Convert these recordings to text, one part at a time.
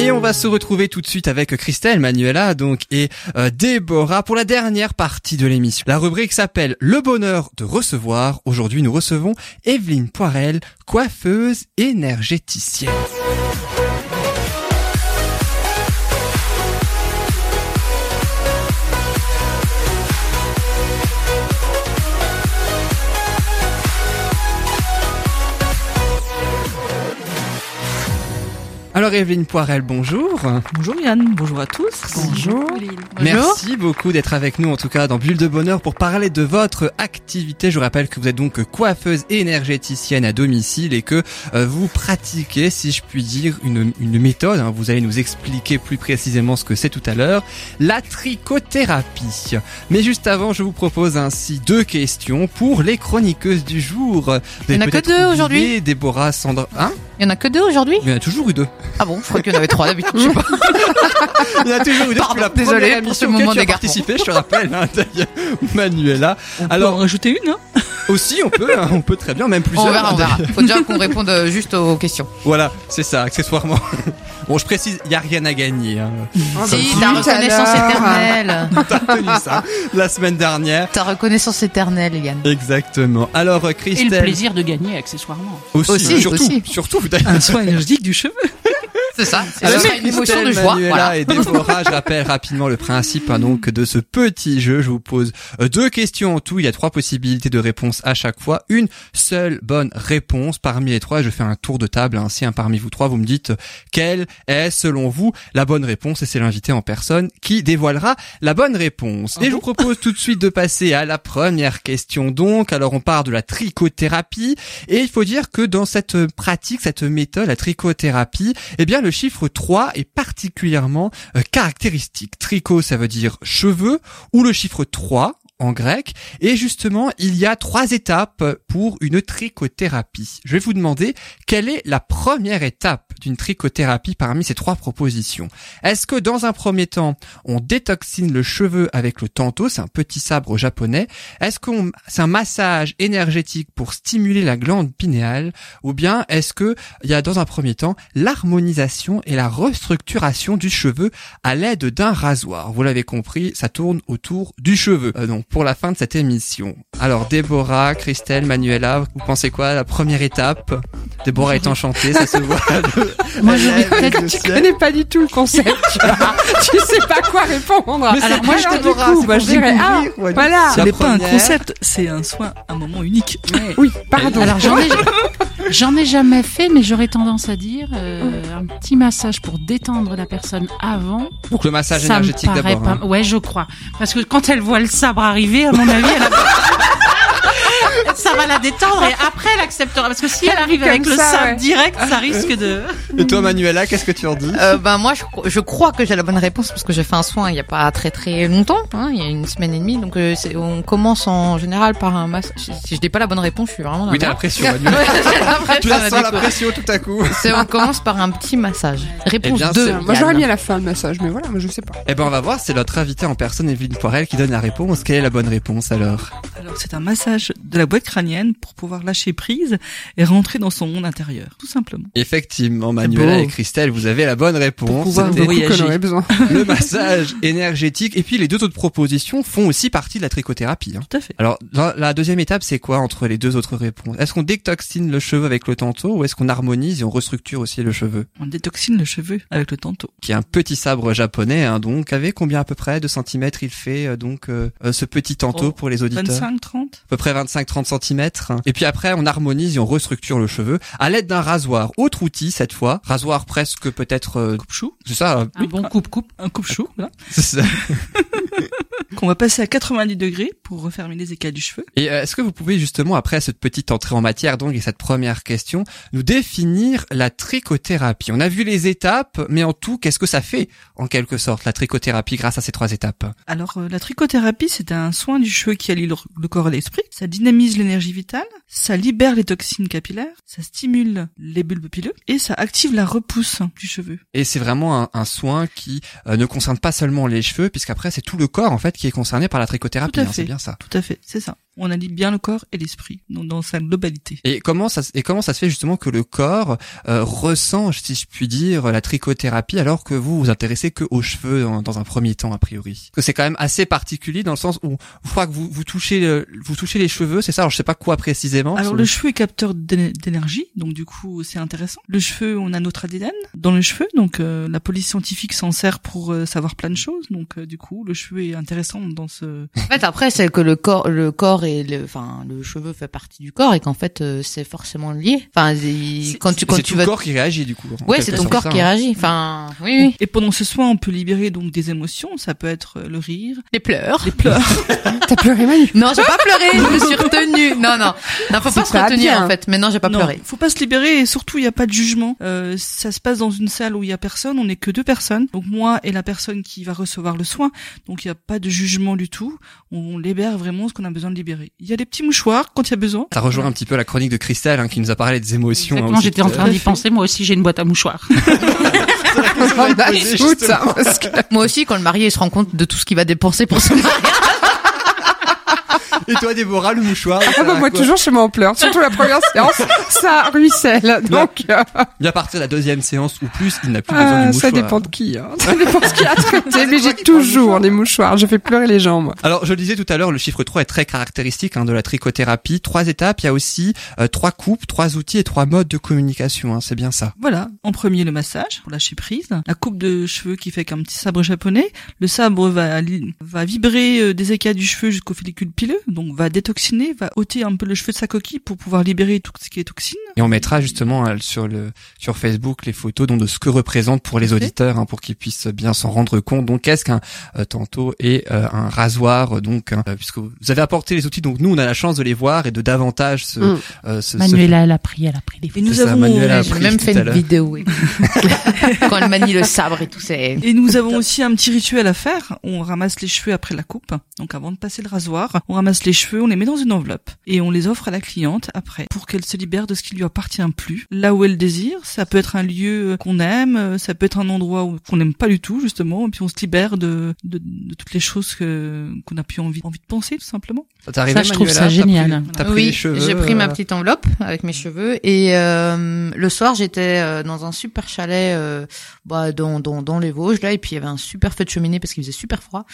Et on va se retrouver tout de suite avec Christelle, Manuela donc et euh, Déborah pour la dernière partie de l'émission. La rubrique s'appelle Le bonheur de recevoir. Aujourd'hui, nous recevons Evelyne Poirel, coiffeuse énergéticienne. Alors Evelyne Poirel, bonjour. Bonjour Yann, bonjour à tous. Bonjour. Merci beaucoup d'être avec nous en tout cas dans Bulle de Bonheur pour parler de votre activité. Je vous rappelle que vous êtes donc coiffeuse et énergéticienne à domicile et que euh, vous pratiquez, si je puis dire, une, une méthode. hein. vous allez nous expliquer plus précisément ce que c'est tout à l'heure. La trichothérapie. Mais juste avant, je vous propose ainsi deux questions pour les chroniqueuses du jour. Vous Il y en avez a que deux aujourd'hui Déborah, Sandra... Hein? Il y en a que deux aujourd'hui? Il y en a toujours eu deux. Ah bon, je crois qu'il y en avait trois d'habitude. je sais pas. Il y en a toujours eu Pardon, la désolé pour ce moment tu as participé, je te rappelle, hein, d'ailleurs, Manuela. On peut Alors- en rajouter une, hein? Aussi, on peut, hein, on peut très bien, même plusieurs. On verra, on verra. Faut déjà qu'on réponde euh, juste aux questions. Voilà, c'est ça, accessoirement. Bon, je précise, il y a rien à gagner. Hein. Si, ta reconnaissance éternelle. T'as retenu ça la semaine dernière. Ta reconnaissance éternelle, Yann. Exactement. Alors, euh, Et Christelle. le plaisir de gagner accessoirement. Aussi, Aussi, surtout, aussi. surtout. Un soin énergétique du cheveu. C'est ça. C'est Alors, ce sera une émotion de joie. Voilà. et Déborah, je rappelle rapidement le principe hein, donc de ce petit jeu. Je vous pose euh, deux questions en tout. Il y a trois possibilités de réponse à chaque fois. Une seule bonne réponse parmi les trois. Je fais un tour de table. Ainsi, un parmi vous trois, vous me dites euh, quelle est selon vous la bonne réponse? Et c'est l'invité en personne qui dévoilera la bonne réponse. Et je vous propose tout de suite de passer à la première question. Donc, alors on part de la trichothérapie et il faut dire que dans cette pratique, cette méthode, la trichothérapie, eh bien le chiffre 3 est particulièrement euh, caractéristique. Tricho, ça veut dire cheveux, ou le chiffre 3 en grec. Et justement, il y a trois étapes pour une trichothérapie. Je vais vous demander quelle est la première étape d'une trichothérapie parmi ces trois propositions? Est-ce que dans un premier temps, on détoxine le cheveu avec le tanto, c'est un petit sabre japonais? Est-ce qu'on, c'est un massage énergétique pour stimuler la glande pinéale, ou bien est-ce que il y a dans un premier temps l'harmonisation et la restructuration du cheveu à l'aide d'un rasoir? Vous l'avez compris, ça tourne autour du cheveu. Euh, pour la fin de cette émission. Alors Déborah, Christelle, Manuela, vous pensez quoi la première étape? Déborah est enchantée, ça se voit. Moi, peut-être- Tu connais pas du tout le concept. tu vois. tu sais pas quoi répondre. Mais Alors moi, je te Déborah, coup, c'est moi, pour je dirais, ah, ouais. voilà. Ce n'est pas un concept, c'est un soin, un moment unique. Oui, pardon. Alors j'en ai, j'en ai jamais fait, mais j'aurais tendance à dire euh, un petit massage pour détendre la personne avant. Donc le massage ça énergétique d'abord. pas. hein. Ouais, je crois. Parce que quand elle voit le sabre arriver, à mon avis, elle a... ça va la détendre et après elle acceptera. Parce que si elle arrive avec le ça, sabre ouais. direct, ça risque de. Et toi Manuela, qu'est-ce que tu en dis Euh, ben moi je, cro- je crois que j'ai la bonne réponse parce que j'ai fait un soin il y a pas très très longtemps, hein, il y a une semaine et demie. Donc euh, on commence en général par un massage. Si, je dis pas la bonne réponse, je suis vraiment dans Oui, t'as la pression Manuela. Tu la sens la pression tout à coup. C'est on commence par un petit massage. Réponse Eh bien, 2. c'est- Moi, j'aurais mis à la fin le massage, mais voilà, moi, je sais pas. Eh ben on va voir, c'est notre invité en personne Evelyne Poirel qui donne la réponse. Quelle est la bonne réponse alors? Alors, c'est un massage de la boîte crânienne pour pouvoir lâcher prise et rentrer dans son monde intérieur, tout simplement. Effectivement, Manuela beau. et Christelle, vous avez la bonne réponse. pouvoir voyager. Besoin. le massage énergétique. Et puis les deux autres propositions font aussi partie de la trichothérapie. hein. Tout à fait. Alors la, la deuxième étape, c'est quoi entre les deux autres réponses? Est-ce qu'on détoxine le cheveu avec le tanto ou est-ce qu'on harmonise et on restructure aussi le cheveu? On détoxine le cheveu avec le tanto. Qui est un petit sabre japonais, hein, donc avec combien à peu près de centimètres il fait euh, donc euh, euh, ce petit tanto Oh, pour les auditeurs? 25, 30 à peu près 25-30 centimètres. Et puis après, on harmonise et on restructure le cheveu à l'aide d'un rasoir. Autre outil cette fois, rasoir presque peut-être, euh, coupe-chou. c'est ça, euh, Un bon coupe-coupe. Un coupe-chou, voilà. Qu'on va passer à 90 degrés pour refermer les écailles du cheveu. Et euh, est-ce que vous pouvez justement, après cette petite entrée en matière, donc, et cette première question, nous définir la trichothérapie? On a vu les étapes, mais en tout, qu'est-ce que ça fait, en quelque sorte, la trichothérapie grâce à ces trois étapes? Alors, euh, la trichothérapie, c'est un soin du cheveu qui allie le, le corps et l'esprit. Ça dynamise l'énergie vitale, ça libère les toxines capillaires, ça stimule les bulbes pileux et ça active la repousse du cheveu. Et c'est vraiment un, un soin qui euh, ne concerne pas seulement les cheveux, puisqu'après, c'est tout le corps, en fait, qui est concerné par la trichothérapie. Hein, c'est bien ça. Tout à fait, c'est ça. On allie bien le corps et l'esprit dans, dans sa globalité. Et comment ça se- et comment ça se fait justement que le corps euh, ressent, si je puis dire, la trichothérapie alors que vous vous intéressez que aux cheveux dans, dans un premier temps a priori? Parce que c'est quand même assez particulier dans le sens où je crois que vous vous touchez le- vous touchez les cheveux, c'est ça? Alors je sais pas quoi précisément. Alors le cheveu est capteur d'éne- d'énergie, donc du coup c'est intéressant. Le cheveu, on a notre ADN dans le cheveu, donc euh, la police scientifique s'en sert pour euh, savoir plein de choses. Donc euh, du coup le cheveu est intéressant dans ce. En fait, après, c'est que le corps, le corps et le, enfin, le cheveu fait partie du corps et qu'en fait, euh, c'est forcément lié. Enfin, quand tu, quand tu vas, le corps qui réagit du coup. ouais, c'est ton corps ça, qui hein. réagit. Enfin, oui, oui. Et pendant ce soin, on peut libérer donc des émotions. Ça peut être euh, le rire, Les pleurs. les pleurs. T'as pleuré Manu Non, j'ai pas pleuré, je me suis retenue. Non, non. Non, faut pas se retenir, bien. en fait. Mais non, j'ai pas non, pleuré. faut pas se libérer et surtout il y a pas de jugement. Euh, ça se passe dans une salle où il y a personne. On n'est que deux personnes. Donc moi et la personne qui va recevoir le soin. Donc il y a pas de jugement du tout. On libère vraiment ce qu'on a besoin de libérer. Il y a des petits mouchoirs quand il y a besoin. Ça rejoint un petit peu la chronique de Christelle hein, qui nous a parlé des émotions. hein, Exactement, aussi, j'étais en train d'y penser. Moi aussi, j'ai une boîte à mouchoirs. Ça, Moi aussi, quand le marié il se rend compte de tout ce qu'il va dépenser pour son mariage. Et toi, Déborah, le mouchoir Ah bah moi toujours chez moi on pleure, surtout la première séance, ça ruisselle. Donc euh, Et à partir de la deuxième séance ou plus, il n'a plus besoin ah, du mouchoir. ça dépend de qui. Hein. Ça dépend de qui a traité, mais j'ai toujours des mouchoirs. Je fais pleurer les gens moi. Alors, je le disais tout à l'heure, le chiffre 3 est très caractéristique hein, de la trichothérapie. Trois étapes, il y a aussi euh, trois coupes, trois outils et trois modes de communication. Hein, c'est bien ça. Voilà. En premier, le massage pour lâcher prise. La coupe de cheveux qui fait qu'un petit sabre japonais. Le sabre va, va vibrer euh, des écailles du cheveu jusqu'au follicule pileux. Donc, va détoxiner, va ôter un peu le cheveu de sa coquille pour pouvoir libérer tout ce qui est toxine. Et on mettra justement euh, sur le sur Facebook les photos donc de ce que représente pour les auditeurs, hein, pour qu'ils puissent bien s'en rendre compte. Donc, qu'est-ce qu'un euh, tantôt et euh, un rasoir donc hein, euh, puisque vous avez apporté les outils, donc nous on a la chance de les voir et de davantage se, Mm. euh, se- se Manuela, elle a pris, elle a pris des Et photos. nous C'est ça, avons, Manuel a J'ai appris même fait une vidéo, oui. Quand elle manie le sabre et tout, c'est... Et nous avons aussi un petit rituel à faire. On ramasse les cheveux après la coupe. Donc avant de passer le rasoir, on ramasse les cheveux, on les met dans une enveloppe et on les offre à la cliente après pour qu'elle se libère de ce qui lui appartient plus. Là où elle désire, ça peut être un lieu qu'on aime, euh, ça peut être un endroit qu'on n'aime pas du tout justement, et puis on se libère de, de, toutes les choses qu'on a plus envie envie de penser tout simplement. Ça arrivé, Ça, je trouve ça génial. pris- T'as pris oui, j'ai pris ma euh, petite enveloppe avec mes cheveux et euh, le soir j'étais euh, dans un super chalet euh, bah, dans, dans dans les Vosges là et puis il y avait un super feu de cheminée parce qu'il faisait super froid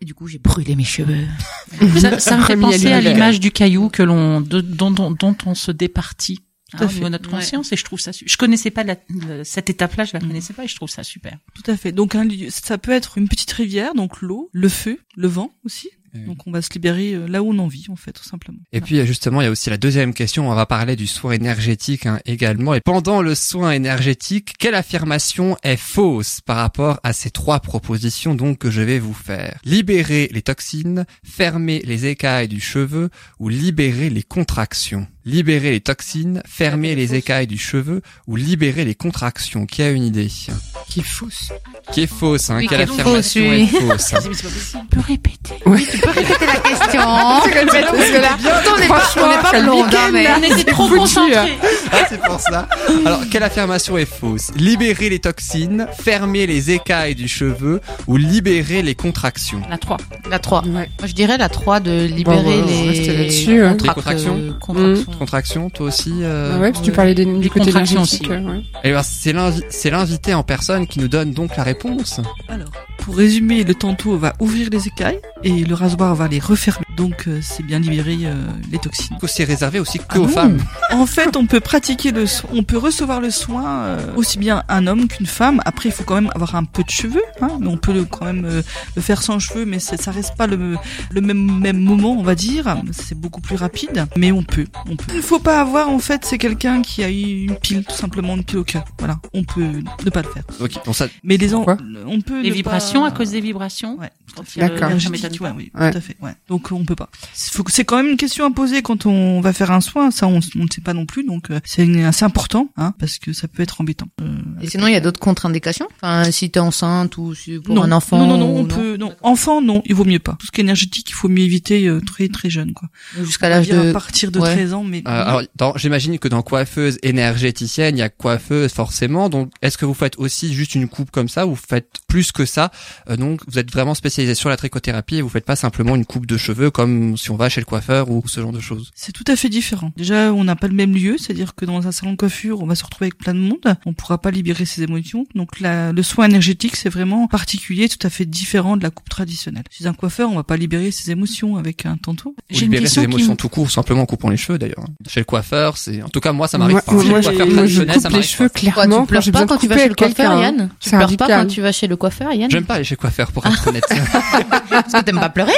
et du coup j'ai brûlé mes cheveux. Ça, ça me fait penser à l'image du caillou que l'on, dont, dont, dont on se départit. Tout à hein, fait. niveau de notre Ouais. conscience et je trouve ça je connaissais pas la- cette étape là je la connaissais pas et je trouve ça super Tout à fait. Donc un lieu, ça peut être une petite rivière, donc l'eau, le feu, le vent aussi. Donc on va se libérer euh, là où on en vit en fait tout simplement. Et puis justement, il y a aussi la deuxième question. On va parler du soin énergétique hein, également. Et pendant le soin énergétique, quelle affirmation est fausse par rapport à ces trois propositions donc que je vais vous faire? Libérer les toxines, fermer les écailles du cheveu ou libérer les contractions? Libérer les toxines, fermer les écailles du cheveu ou libérer les contractions. Qui a une idée? Qui est fausse. Qui est fausse hein Oui, Quelle qui est affirmation fausse, est oui. fausse hein on peut répéter Tu peux répéter la question Parce que là, Pourtant, on n'est pas, pas blonde, hein, mais... on était trop foutu, concentrés hein. Ah, c'est pour ça. Alors, quelle affirmation est fausse? Libérer les toxines, fermer les écailles du cheveu ou libérer les contractions? La 3 La 3. Ouais. Moi, je dirais la 3 de libérer Bon, bah, les... hein. Les contractions? euh, Contractions, toi aussi euh, Ah ouais, parce que tu parlais des, du Les côté contractions énergétique. aussi. euh, ouais. Eh ben, c'est l'invité en personne qui nous donne donc la réponse. Alors, pour résumer, le tantôt va ouvrir les écailles et le rasoir va les refermer. Donc euh, c'est bien libérer euh, les toxines. Que c'est réservé aussi que Ah aux non. femmes. En fait, on peut pratiquer le soin, on peut recevoir le soin euh, aussi bien un homme qu'une femme. Après, il faut quand même avoir un peu de cheveux, hein, mais on peut le, quand même euh, le faire sans cheveux, mais ça reste pas le, le même même moment, on va dire. C'est beaucoup plus rapide, mais on peut, on peut. Il ne faut pas avoir, en fait, c'est quelqu'un qui a eu une pile, tout simplement une pile au cœur. Voilà, on peut ne pas le faire. Ok, donc ça, Mais les on peut les vibrations pas- à cause des vibrations Ouais. D'accord. ouais, oui, Ouais. tout à fait. Ouais. Donc on peut pas. C'est quand même une question à poser quand on va faire un soin. Ça, on, on ne sait pas non plus. Donc euh, c'est assez important, hein, parce que ça peut être embêtant. Euh, Et sinon, il y a d'autres contre-indications? Enfin, si t'es enceinte ou si pour non, un enfant Non, non, non, on peut. Non, enfant, non, il vaut mieux pas. Tout ce qui est énergétique, il faut mieux éviter euh, très très jeune, quoi. Jusqu'à l'âge de... à partir de ouais. 13 ans, mais. euh, alors, dans- j'imagine que dans coiffeuse énergéticienne, il y a coiffeuse forcément. Donc, est-ce que vous faites aussi juste une coupe comme ça? Ou vous faites plus que ça Euh, donc vous êtes vraiment spécialisé sur la trichothérapie et vous faites pas simplement une coupe de cheveux comme si on va chez le coiffeur ou ce genre de choses. C'est tout à fait différent. Déjà, on n'a pas le même lieu, c'est-à-dire que dans un salon de coiffure, on va se retrouver avec plein de monde. On pourra pas libérer ses émotions. Donc la, le soin énergétique, c'est vraiment particulier, tout à fait différent de la coupe traditionnelle. Chez un coiffeur, on va pas libérer ses émotions avec un tanto. Ou J'ai libérer ses question émotions tout court, simplement en coupant les cheveux d'ailleurs. Chez le coiffeur, c'est en tout cas moi ça m'arrive pas. moi, Chez le moi, je traditionnel, ça coupe les m'arrive cheveux pas. Clairement tu pleures j'ai pas quand tu vas chez le coiffeur, quelqu'un. Yann Tu pleures pas radical. quand tu vas chez le coiffeur, Yann J'aime pas aller chez le coiffeur pour être honnête. Parce que t'aimes pas pleurer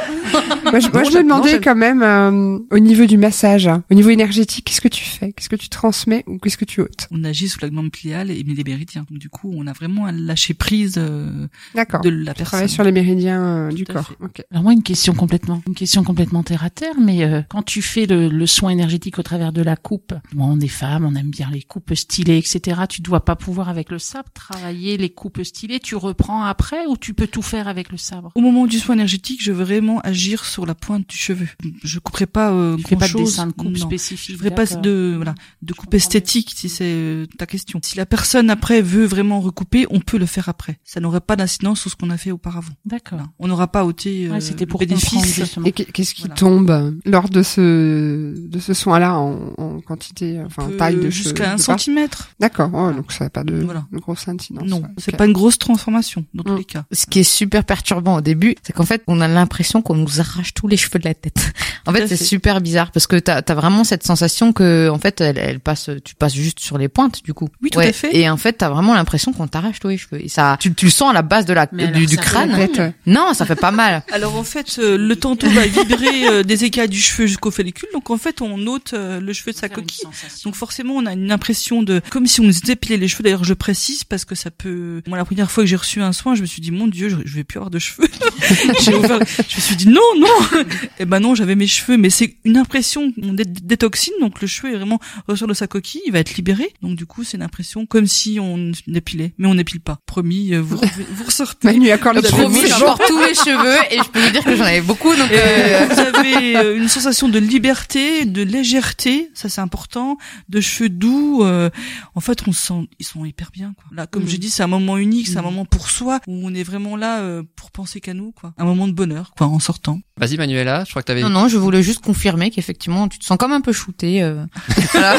Moi, je, moi, Non, je me demandais quand même, euh, au niveau du massage, hein, au niveau énergétique, qu'est-ce que tu fais? Qu'est-ce que tu transmets ou qu'est-ce que tu ôtes? On agit sous la glande pliale et les méridiens. Donc du coup, on a vraiment un lâcher prise euh, de la Tu personne. sur les méridiens euh, du corps. fait. Ok. Alors moi une question complètement une question complètement terre à terre mais euh, quand tu fais le, le soin énergétique au travers de la coupe moi on est femmes on aime bien les coupes stylées etc tu dois pas pouvoir avec le sabre travailler les coupes stylées tu reprends après ou tu peux tout faire avec le sabre? Au moment du soin énergétique, je veux vraiment agir sur la pointe du cheveu. Je couperai pas euh, fais pas de grand-chose. dessin de coupe Non. spécifique Je ferai pas d'accord. de voilà de coupe bien. esthétique si c'est euh, ta question. Si la personne après veut vraiment recouper, on peut le faire après. Ça n'aurait pas d'incidence sur ce qu'on a fait auparavant. d'accord Voilà. On n'aura pas ôté euh, ouais, c'était pour le comprendre bénéfice. Et qu'est- qu'est-ce qui Voilà. tombe euh, lors de ce de ce soin-là en, en quantité, enfin en Euh, taille de cheveux, jusqu'à un centimètre. D'accord. Oh, donc ça n'a pas de, Voilà. de grosse incidence. Non, ouais, c'est pas une grosse transformation dans tous Mm. les cas. Ce qui est super perturbant au début, c'est qu'en fait, on a l'impression qu'on nous arrache tous les cheveux de la tête. En fait, c'est super bizarre parce que t'as as vraiment cette sensation que, en fait, elle, elle passe, tu passes juste sur les pointes du coup. Oui, tout Ouais. à fait. Et en fait, t'as vraiment l'impression qu'on t'arrache tous les cheveux. Et ça, tu, tu le sens à la base de la Mais du, alors, du crâne. Non, ça fait pas mal. Alors en fait, euh, le tantôt va vibrer euh, des écailles du cheveu jusqu'au follicule. Donc en fait, on ôte euh, le cheveu de sa coquille. Donc forcément, on a une impression de comme si on nous dépilait les cheveux. D'ailleurs, je précise parce que ça peut. Moi, la première fois que j'ai reçu un soin, je me suis dit mon Dieu, je, je vais plus avoir de cheveux. j'ai ouvert. Je me suis dit non, non. Et ben non, j'avais mes cheveux, mais c'est une impression. Détoxine, donc le cheveu est vraiment ressort de sa coquille, il va être libéré. Donc du coup, c'est une impression comme si on dépilait, mais on n'épile pas. Promis, euh, vous vous ressortez. Manu les cheveux. Promis, j'ai encore tous mes cheveux et je peux vous dire que j'en avais beaucoup. Donc, euh, vous avez euh, une sensation de liberté, de légèreté, ça c'est important, de cheveux doux. euh, en fait, on se sent, ils sont hyper bien. Quoi. Là, comme Mm. j'ai dit, c'est un moment unique, c'est un Mm. moment pour soi où on est vraiment là euh, pour penser qu'à nous, quoi. Un moment de bonheur, quoi, en sortant. Vas-y Manuela, je crois que t'avais. non, non, je voulais juste confirmer qu'effectivement, tu te sens comme un peu shooté. Euh... voilà.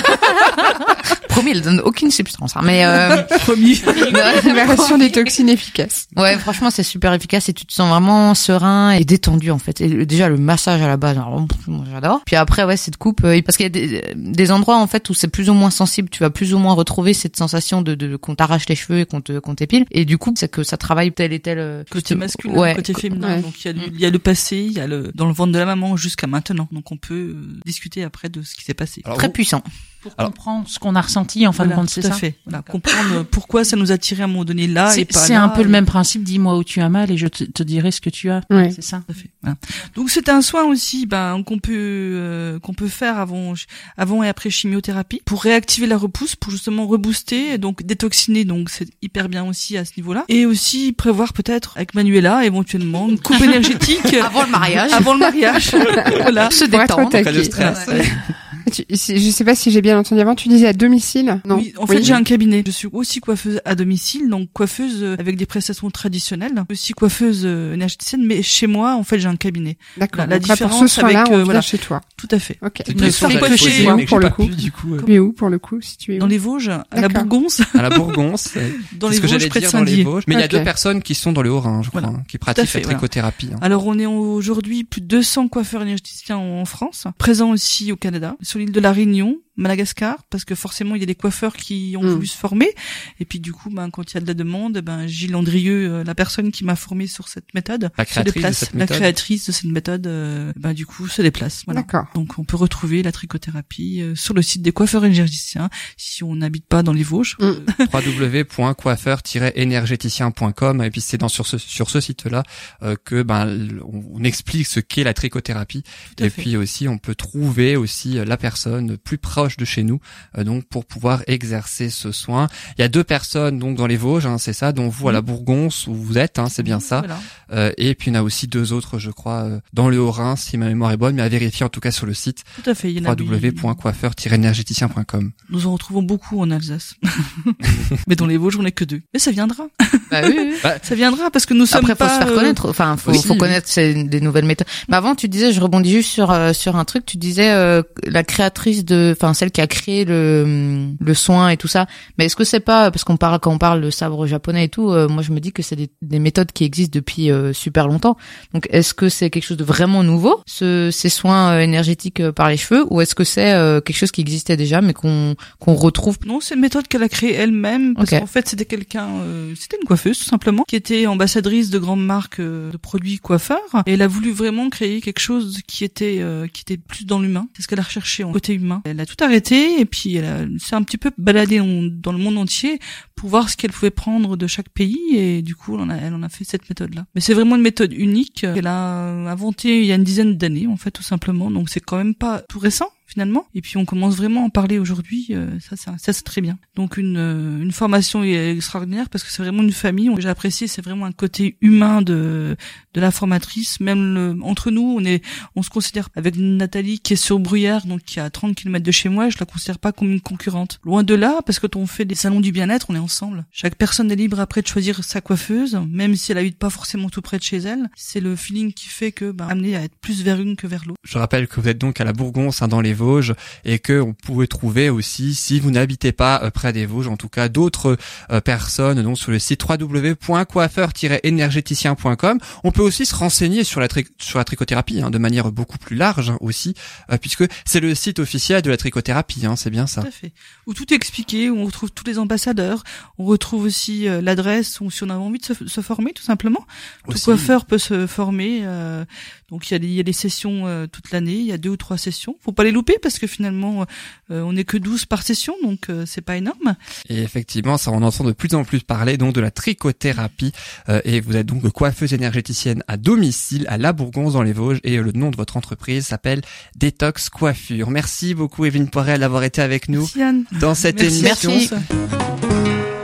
Promis, elle donne aucune substance. hein, mais euh... Promis. Libération des toxines efficaces. Ouais, franchement, c'est super efficace et tu te sens vraiment serein et détendu en fait. Et déjà le massage à la base, j'adore. Puis après, ouais, cette coupe, euh, parce qu'il y a des, des endroits en fait où c'est plus ou moins sensible. Tu vas plus ou moins retrouver cette sensation de, de qu'on t'arrache les cheveux et qu'on te qu'on t'épile. Et du coup, c'est que ça travaille tel et tel euh, Côté masculin, Ouais. côté féminin. ouais. Donc il y a le, Mm. il y a le passé, il y a le dans le ventre de la maman jusqu'à maintenant. Donc on peut euh, discuter après de ce qui s'est passé. Alors, très vous- puissant. pour Alors- comprendre ce qu'on a ressenti en fin Voilà, de compte c'est tout à ça fait. Voilà, comprendre euh, pourquoi ça nous a tiré à un moment donné là et c'est pas c'est un peu le même principe dis-moi où tu as mal et je te, te dirai ce que tu as Ouais. c'est ça Tout à fait. Voilà. Donc c'est un soin aussi ben qu'on peut euh, qu'on peut faire avant avant et après chimiothérapie pour réactiver la repousse pour justement rebooster et donc détoxiner donc c'est hyper bien aussi à ce niveau-là et aussi prévoir peut-être avec Manuela éventuellement une coupe énergétique Avant le mariage. avant le mariage voilà Se Pour être au détendre. Taquet. Ouais. Tu- je sais pas si j'ai bien entendu avant, tu disais à domicile? Non. Oui, en fait, j'ai un cabinet. Je suis aussi coiffeuse à domicile, donc coiffeuse euh, avec des prestations traditionnelles, aussi coiffeuse euh, énergéticienne, mais chez moi, en fait, j'ai un cabinet. D'accord. la Donc là, pour ce différence avec, on euh, voilà. chez toi. Tout à fait. Ok. Moi, mais que pour le coup. pu, du coup. euh, Tu es où pour le coup si tu es où? Dans les Vosges, à la. Bourgonce, À la Bourgonce. dans les Vosges, près de Saint-Dié. Vosges. Mais il y a deux personnes qui sont dans le Haut-Rhin, je crois, Voilà. hein, qui pratiquent la trichothérapie. hein. Alors, on est aujourd'hui plus de 200 coiffeurs énergéticiens en France, présents aussi au Canada, sur l'île de la Réunion, Madagascar, parce que forcément, il y a des coiffeurs qui ont Mm. voulu se former. Et puis, du coup, ben, quand il y a de la demande, ben, Gilles Andrieux, euh, la personne qui m'a formé sur cette méthode, La se créatrice de déplace. cette la méthode. créatrice de cette méthode, euh, ben, du coup, se déplace. Voilà. D'accord. Donc, on peut retrouver la trichothérapie euh, sur le site des coiffeurs énergéticiens, si on n'habite pas dans les Vosges. Mm. www.coiffeur-énergéticien.com et puis c'est dans sur ce sur ce site-là euh, que ben on, on explique ce qu'est la trichothérapie et fait. puis aussi on peut trouver aussi la personne plus proche proche de chez nous, euh, donc pour pouvoir exercer ce soin. Il y a deux personnes donc dans les Vosges, hein, c'est ça, dont vous à la Bourgonce où vous êtes, hein, c'est bien ça. Voilà. Euh, et puis il y en a aussi deux autres, je crois, euh, dans le Haut-Rhin, si ma mémoire est bonne, mais à vérifier en tout cas sur le site Tout à fait. Il y en a- www.coiffeur-énergéticien.com. Nous en retrouvons beaucoup en Alsace. Mais dans les Vosges, on n'est que deux. Mais ça viendra. Bah oui, oui. Ça viendra parce que nous sommes Après, faut pas. se faire euh, connaître. Enfin, faut, faut connaître ces- des nouvelles méthodes. Mais avant, tu disais, je rebondis juste sur euh, sur un truc. Tu disais euh, la créatrice de, enfin, celle qui a créé le le soin et tout ça. Mais est-ce que c'est pas parce qu'on parle quand on parle de sabre japonais et tout, euh, moi je me dis que c'est des, des méthodes qui existent depuis euh, super longtemps. Donc, est-ce que c'est quelque chose de vraiment nouveau, ce, ces soins euh, énergétiques euh, par les cheveux, ou est-ce que c'est euh, quelque chose qui existait déjà mais qu'on qu'on retrouve Non, c'est une méthode qu'elle a créée elle-même parce Ok. qu'en fait c'était quelqu'un, euh, c'était une coiffeuse tout simplement, qui était ambassadrice de grandes marques de produits coiffeurs et elle a voulu vraiment créer quelque chose qui était euh, qui était plus dans l'humain. C'est ce qu'elle a recherché en côté humain. Elle a tout arrêté et puis elle s'est un petit peu baladée dans le monde entier pour voir ce qu'elle pouvait prendre de chaque pays et du coup elle en a, fait cette méthode-là. Mais c'est vraiment une méthode unique qu'elle a inventée il y a une dizaine d'années en fait tout simplement. Donc c'est quand même pas tout récent finalement. Et puis on commence vraiment à en parler aujourd'hui. euh, ça, c'est très bien. Donc une, euh, une formation extraordinaire parce que c'est vraiment une famille. J'ai apprécié, c'est vraiment un côté humain de de la formatrice. Même le- entre nous, on est, on se considère avec Nathalie qui est sur Bruyères, donc qui est à 30 km de chez moi. Je la considère pas comme une concurrente. Loin de là, parce que quand on fait des salons du bien-être, on est ensemble. Chaque personne est libre après de choisir sa coiffeuse, même si elle habite pas forcément tout près de chez elle. C'est le feeling qui fait que bah, amener à être plus vers une que vers l'autre. Je rappelle que vous êtes donc à la Bourgonce, hein, dans les Vosges, et que on pouvait trouver aussi, si vous n'habitez pas euh, près des Vosges, en tout cas d'autres euh, personnes, donc sur le site www.coiffeur-énergéticien.com. On peut aussi se renseigner sur la, tri- sur la trichothérapie hein, de manière beaucoup plus large hein, aussi, euh, puisque c'est le site officiel de la trichothérapie, hein, c'est bien ça. Tout à fait. Où tout est expliqué, où on retrouve tous les ambassadeurs. On retrouve aussi euh, l'adresse où si on a envie de se, se former, tout simplement. Tout coiffeur peut se former. Euh, donc il y, a des, il y a des sessions euh, toute l'année. Il y a deux ou trois sessions. Faut pas les louper parce que finalement euh, on n'est que 12 par session, donc euh, c'est pas énorme. Et effectivement, ça on entend de plus en plus parler donc de la trichothérapie. Euh, et vous êtes donc coiffeuse énergéticienne à domicile à La Bourgonce dans les Vosges. Et euh, le nom de votre entreprise s'appelle Détox Coiffure. Merci beaucoup Evelyne Poirel d'avoir été avec nous Merci dans cette Merci. émission. Merci.